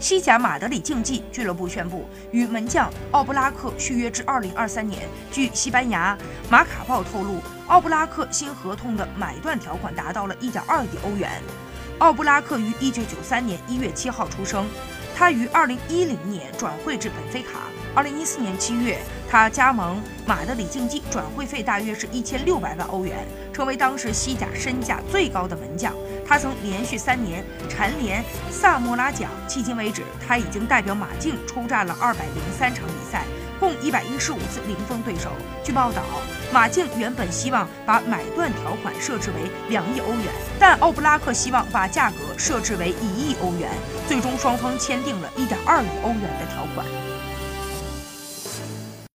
西甲马德里竞技俱乐部宣布与门将奥布拉克续约至二零二三年。据西班牙马卡报透露，奥布拉克新合同的买断条款达到了一点二亿欧元。奥布拉克于一九九三年一月七号出生，他于二零一零年转会至本菲卡。二零一四年七月，他加盟马德里竞技，转会费大约是一千六百万欧元，成为当时西甲身价最高的门将。他曾连续三年蝉联萨莫拉奖，迄今为止，他已经代表马竞出战了二百零三场比赛，共一百一十五次零封对手。据报道，马竞原本希望把买断条款设置为两亿欧元，但奥布拉克希望把价格设置为一亿欧元，最终双方签订了一点二亿欧元的条款。